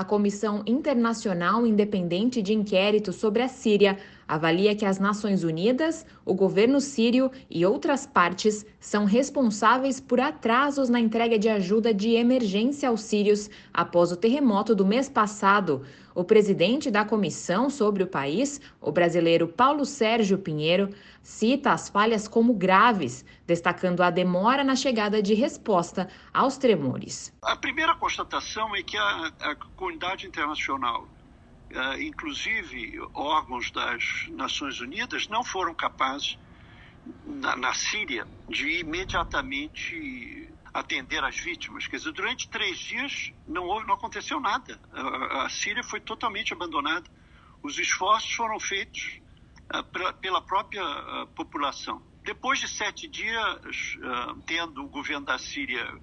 A Comissão Internacional Independente de Inquérito sobre a Síria avalia que as Nações Unidas, o governo sírio e outras partes são responsáveis por atrasos na entrega de ajuda de emergência aos sírios após o terremoto do mês passado. O presidente da comissão sobre o país, o brasileiro Paulo Sérgio Pinheiro, cita as falhas como graves, destacando a demora na chegada de resposta aos tremores. A primeira constatação é que a, a comunidade internacional uh, inclusive órgãos das Nações Unidas, não foram capazes, na, na Síria, de imediatamente atender as vítimas. Quer dizer, durante três dias não, houve, não aconteceu nada. A, a Síria foi totalmente abandonada. Os esforços foram feitos uh, pra, pela própria uh, população. Depois de sete dias, uh, tendo o governo da Síria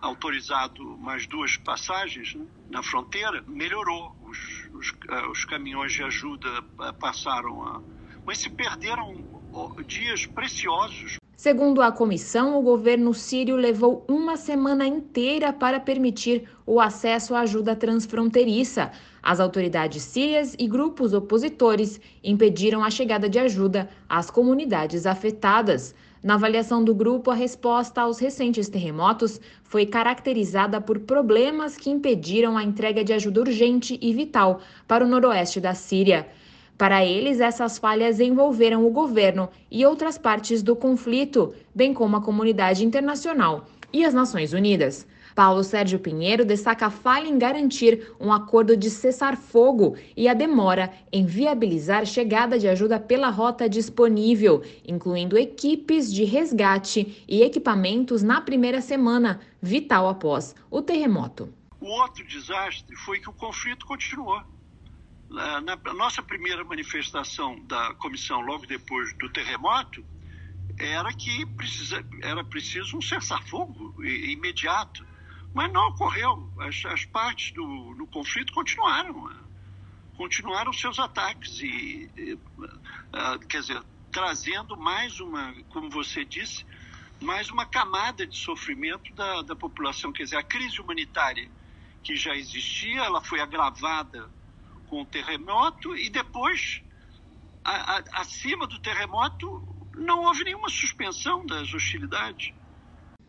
autorizado mais duas passagens né, na fronteira, melhorou. Os, os, os, caminhões de ajuda passaram a. Mas se perderam dias preciosos. Segundo a comissão, o governo sírio levou uma semana inteira para permitir o acesso à ajuda transfronteiriça. As autoridades sírias e grupos opositores impediram a chegada de ajuda às comunidades afetadas. Na avaliação do grupo, a resposta aos recentes terremotos foi caracterizada por problemas que impediram a entrega de ajuda urgente e vital para o noroeste da Síria. Para eles, essas falhas envolveram o governo e outras partes do conflito, bem como a comunidade internacional e as Nações Unidas. Paulo Sérgio Pinheiro destaca a falha em garantir um acordo de cessar-fogo e a demora em viabilizar chegada de ajuda pela rota disponível, incluindo equipes de resgate e equipamentos na primeira semana, vital após o terremoto. O outro desastre foi que o conflito continuou. Na nossa primeira manifestação da comissão, logo depois do terremoto, era que precisa, era preciso um cessar-fogo imediato. Mas não ocorreu. As, as partes do, do conflito continuaram. Né? Continuaram seus ataques e, e uh, quer dizer, trazendo mais uma, como você disse, mais uma camada de sofrimento da, da população. Quer dizer, a crise humanitária que já existia, ela foi agravada com o terremoto e depois, a, a, acima do terremoto, não houve nenhuma suspensão das hostilidades.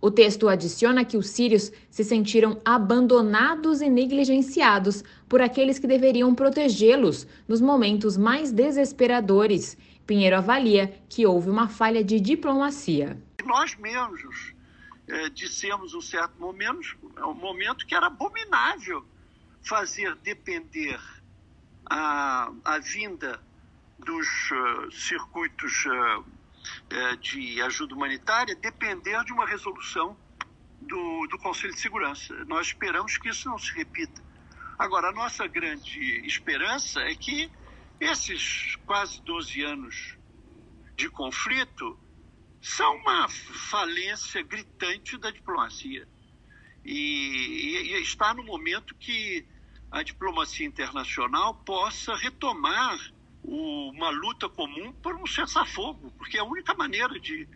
O texto adiciona que os sírios se sentiram abandonados e negligenciados por aqueles que deveriam protegê-los nos momentos mais desesperadores. Pinheiro avalia que houve uma falha de diplomacia. Nós mesmos é, dissemos um certo momento, um momento que era abominável fazer depender a, a vinda dos uh, circuitos uh, de ajuda humanitária depender de uma resolução do, do Conselho de Segurança. Nós esperamos que isso não se repita. Agora, a nossa grande esperança é que esses quase 12 anos de conflito são uma falência gritante da diplomacia. E, e, está no momento que a diplomacia internacional possa retomar uma luta comum por um cessar-fogo, porque é a única maneira de,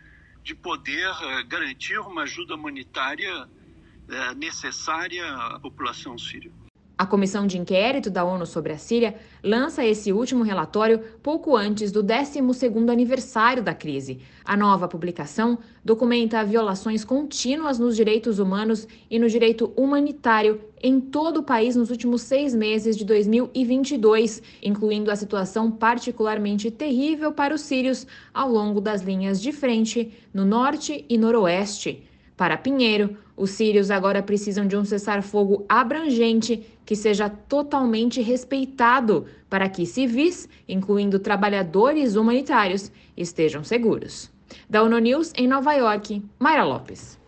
de poder eh, garantir uma ajuda humanitária eh, necessária à população síria. A comissão de inquérito da ONU sobre a Síria lança esse último relatório pouco antes do 12º aniversário da crise. A nova publicação documenta violações contínuas nos direitos humanos e no direito humanitário em todo o país nos últimos seis meses de 2022, incluindo a situação particularmente terrível para os sírios ao longo das linhas de frente no norte e noroeste. Para Pinheiro, os sírios agora precisam de um cessar-fogo abrangente que seja totalmente respeitado para que civis, incluindo trabalhadores humanitários, estejam seguros. Da ONU News em Nova York, Mayra Lopes.